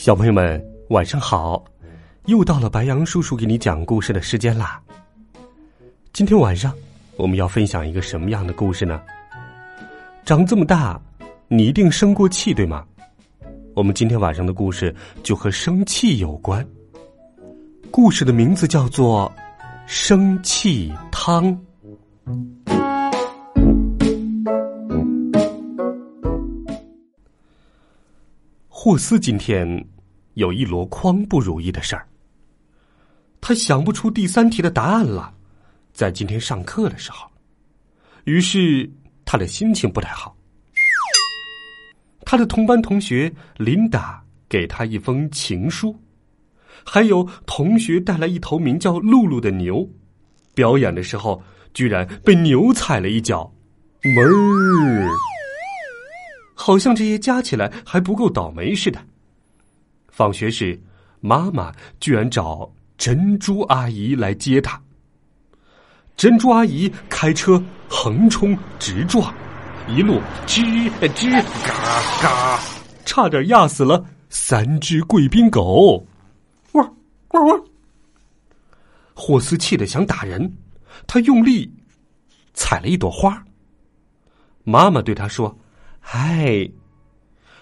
小朋友们，晚上好！又到了白羊叔叔给你讲故事的时间啦。今天晚上我们要分享一个什么样的故事呢？长这么大，你一定生过气，对吗？我们今天晚上的故事就和生气有关。故事的名字叫做《生气汤》。霍斯今天有一箩筐不如意的事儿。他想不出第三题的答案了，在今天上课的时候，于是他的心情不太好。他的同班同学琳达给他一封情书，还有同学带来一头名叫露露的牛，表演的时候居然被牛踩了一脚，哞儿。好像这些加起来还不够倒霉似的。放学时，妈妈居然找珍珠阿姨来接他。珍珠阿姨开车横冲直撞，一路吱吱嘎嘎，差点压死了三只贵宾狗。汪汪汪！霍斯气得想打人，他用力踩了一朵花。妈妈对他说。嗨，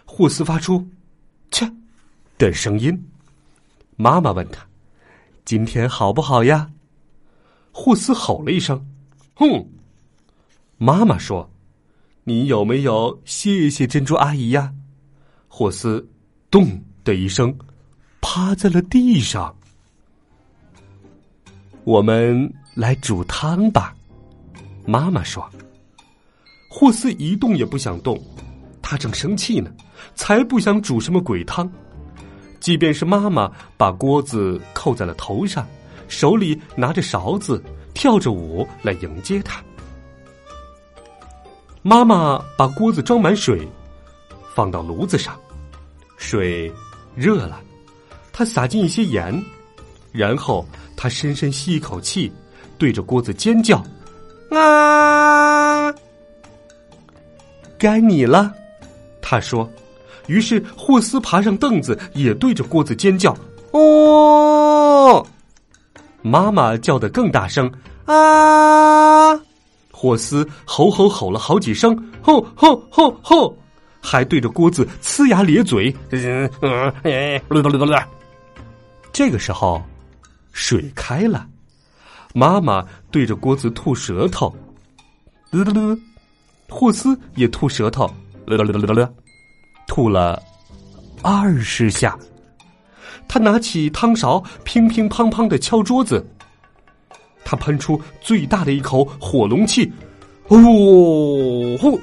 霍斯发出“切”的声音。妈妈问他：“今天好不好呀？”霍斯吼了一声：“哼！”妈妈说：“你有没有谢谢珍珠阿姨呀？”霍斯“咚”的一声，趴在了地上。我们来煮汤吧，妈妈说。霍斯一动也不想动，他正生气呢，才不想煮什么鬼汤。即便是妈妈把锅子扣在了头上，手里拿着勺子，跳着舞来迎接他。妈妈把锅子装满水，放到炉子上，水热了，她撒进一些盐，然后她深深吸一口气，对着锅子尖叫：“啊！”该你了，他说。于是霍斯爬上凳子，也对着锅子尖叫：“哦！”妈妈叫得更大声：“啊！”霍斯吼吼吼了好几声：“吼吼吼吼！”还对着锅子呲牙咧嘴。这个时候，水开了，妈妈对着锅子吐舌头。霍斯也吐舌头，吐了二十下。他拿起汤勺，乒乒乓乓的敲桌子。他喷出最大的一口火龙气，哦呼！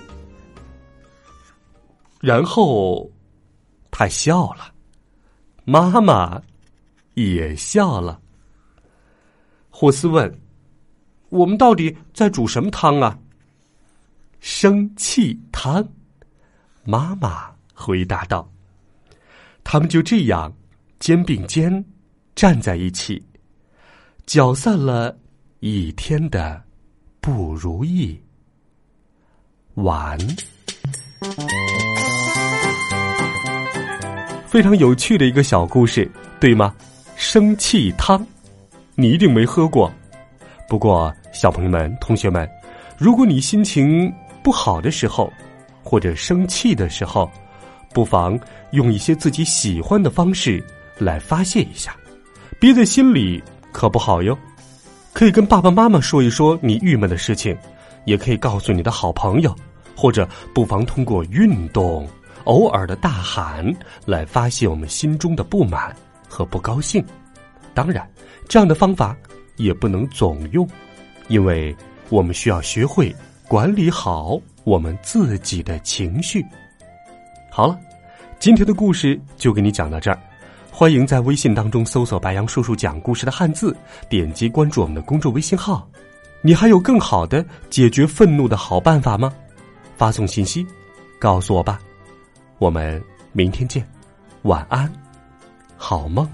然后他笑了，妈妈也笑了。霍斯问：“我们到底在煮什么汤啊？”生气汤，妈妈回答道：“他们就这样肩并肩站在一起，搅散了一天的不如意。”晚。非常有趣的一个小故事，对吗？生气汤，你一定没喝过。不过，小朋友们、同学们，如果你心情……不好的时候，或者生气的时候，不妨用一些自己喜欢的方式来发泄一下，憋在心里可不好哟。可以跟爸爸妈妈说一说你郁闷的事情，也可以告诉你的好朋友，或者不妨通过运动、偶尔的大喊来发泄我们心中的不满和不高兴。当然，这样的方法也不能总用，因为我们需要学会。管理好我们自己的情绪。好了，今天的故事就给你讲到这儿。欢迎在微信当中搜索“白杨叔叔讲故事”的汉字，点击关注我们的公众微信号。你还有更好的解决愤怒的好办法吗？发送信息告诉我吧。我们明天见，晚安，好梦。